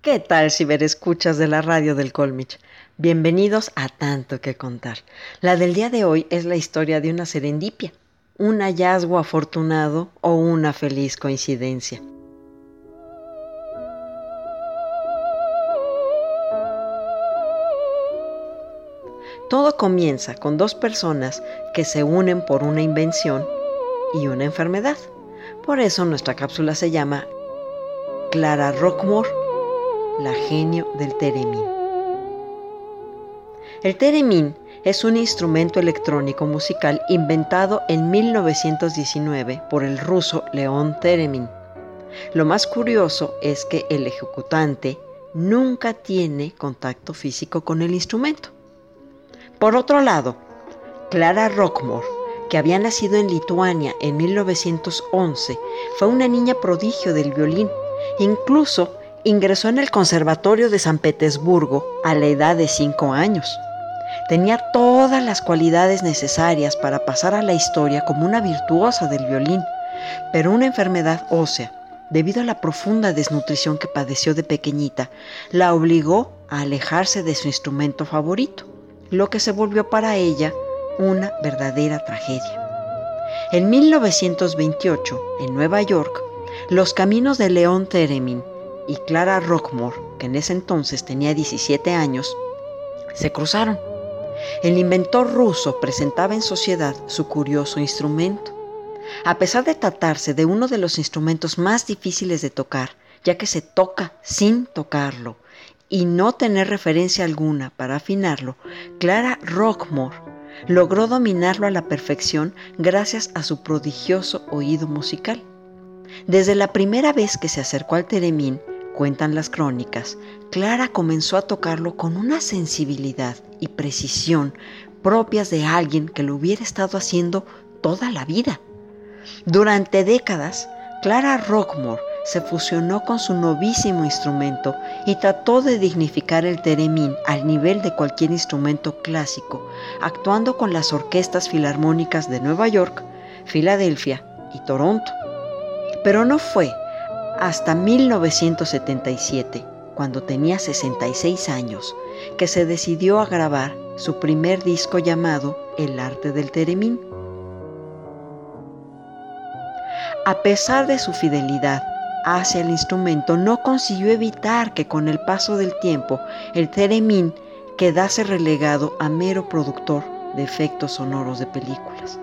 ¿Qué tal si ver escuchas de la radio del Colmich? Bienvenidos a Tanto que Contar. La del día de hoy es la historia de una serendipia, un hallazgo afortunado o una feliz coincidencia. Todo comienza con dos personas que se unen por una invención y una enfermedad. Por eso nuestra cápsula se llama Clara Rockmore la genio del Teremín. El Teremín es un instrumento electrónico musical inventado en 1919 por el ruso León Teremin. Lo más curioso es que el ejecutante nunca tiene contacto físico con el instrumento. Por otro lado, Clara Rockmore, que había nacido en Lituania en 1911, fue una niña prodigio del violín. Incluso Ingresó en el Conservatorio de San Petersburgo a la edad de cinco años. Tenía todas las cualidades necesarias para pasar a la historia como una virtuosa del violín, pero una enfermedad ósea, debido a la profunda desnutrición que padeció de pequeñita, la obligó a alejarse de su instrumento favorito, lo que se volvió para ella una verdadera tragedia. En 1928, en Nueva York, los caminos de León Teremin y Clara Rockmore, que en ese entonces tenía 17 años, se cruzaron. El inventor ruso presentaba en sociedad su curioso instrumento. A pesar de tratarse de uno de los instrumentos más difíciles de tocar, ya que se toca sin tocarlo y no tener referencia alguna para afinarlo, Clara Rockmore logró dominarlo a la perfección gracias a su prodigioso oído musical. Desde la primera vez que se acercó al teremín, cuentan las crónicas, Clara comenzó a tocarlo con una sensibilidad y precisión propias de alguien que lo hubiera estado haciendo toda la vida. Durante décadas, Clara Rockmore se fusionó con su novísimo instrumento y trató de dignificar el teremín al nivel de cualquier instrumento clásico, actuando con las orquestas filarmónicas de Nueva York, Filadelfia y Toronto. Pero no fue hasta 1977, cuando tenía 66 años, que se decidió a grabar su primer disco llamado El arte del teremín. A pesar de su fidelidad hacia el instrumento, no consiguió evitar que con el paso del tiempo el teremín quedase relegado a mero productor de efectos sonoros de películas.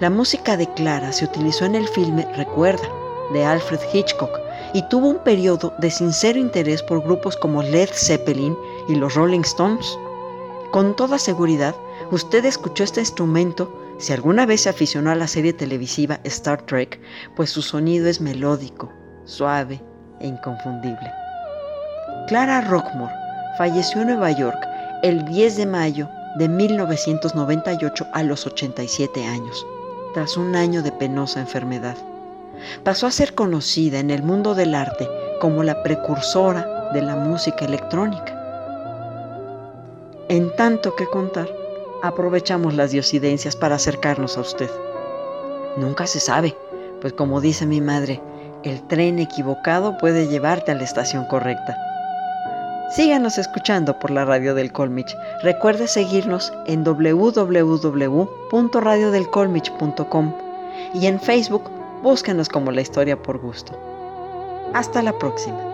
La música de Clara se utilizó en el filme Recuerda, de Alfred Hitchcock y tuvo un periodo de sincero interés por grupos como Led Zeppelin y los Rolling Stones. Con toda seguridad, usted escuchó este instrumento si alguna vez se aficionó a la serie televisiva Star Trek, pues su sonido es melódico, suave e inconfundible. Clara Rockmore falleció en Nueva York el 10 de mayo de 1998 a los 87 años, tras un año de penosa enfermedad pasó a ser conocida en el mundo del arte como la precursora de la música electrónica. En tanto que contar, aprovechamos las diosidencias para acercarnos a usted. Nunca se sabe, pues como dice mi madre, el tren equivocado puede llevarte a la estación correcta. Síganos escuchando por la radio del Colmich. Recuerde seguirnos en www.radiodelcolmich.com y en Facebook Búsquenos como la historia por gusto. Hasta la próxima.